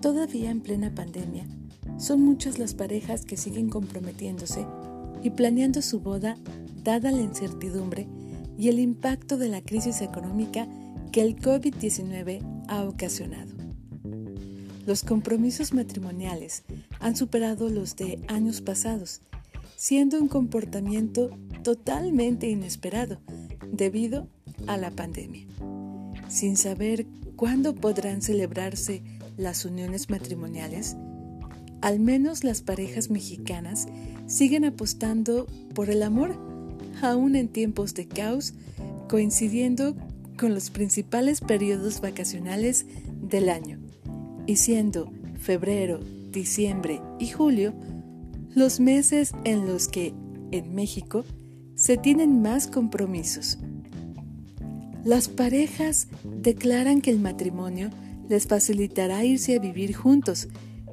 todavía en plena pandemia, son muchas las parejas que siguen comprometiéndose y planeando su boda dada la incertidumbre y el impacto de la crisis económica que el COVID-19 ha ocasionado. Los compromisos matrimoniales han superado los de años pasados, siendo un comportamiento totalmente inesperado debido a la pandemia. Sin saber cuándo podrán celebrarse las uniones matrimoniales, al menos las parejas mexicanas siguen apostando por el amor, aún en tiempos de caos, coincidiendo con los principales periodos vacacionales del año, y siendo febrero, diciembre y julio los meses en los que, en México, se tienen más compromisos. Las parejas declaran que el matrimonio les facilitará irse a vivir juntos,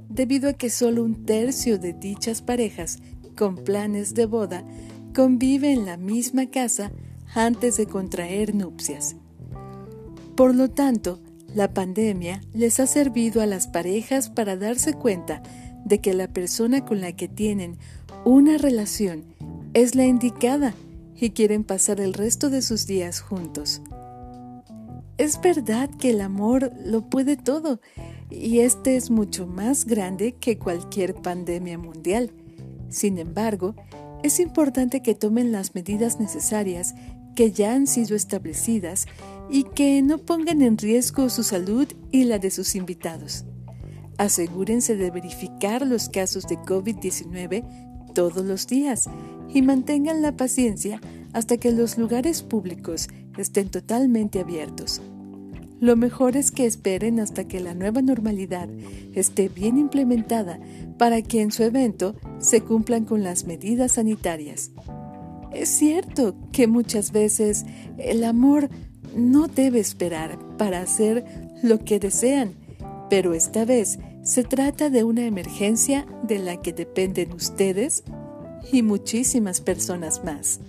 debido a que solo un tercio de dichas parejas con planes de boda convive en la misma casa antes de contraer nupcias. Por lo tanto, la pandemia les ha servido a las parejas para darse cuenta de que la persona con la que tienen una relación es la indicada y quieren pasar el resto de sus días juntos. Es verdad que el amor lo puede todo y este es mucho más grande que cualquier pandemia mundial. Sin embargo, es importante que tomen las medidas necesarias que ya han sido establecidas y que no pongan en riesgo su salud y la de sus invitados. Asegúrense de verificar los casos de COVID-19 todos los días y mantengan la paciencia hasta que los lugares públicos estén totalmente abiertos. Lo mejor es que esperen hasta que la nueva normalidad esté bien implementada para que en su evento se cumplan con las medidas sanitarias. Es cierto que muchas veces el amor no debe esperar para hacer lo que desean, pero esta vez se trata de una emergencia de la que dependen ustedes y muchísimas personas más.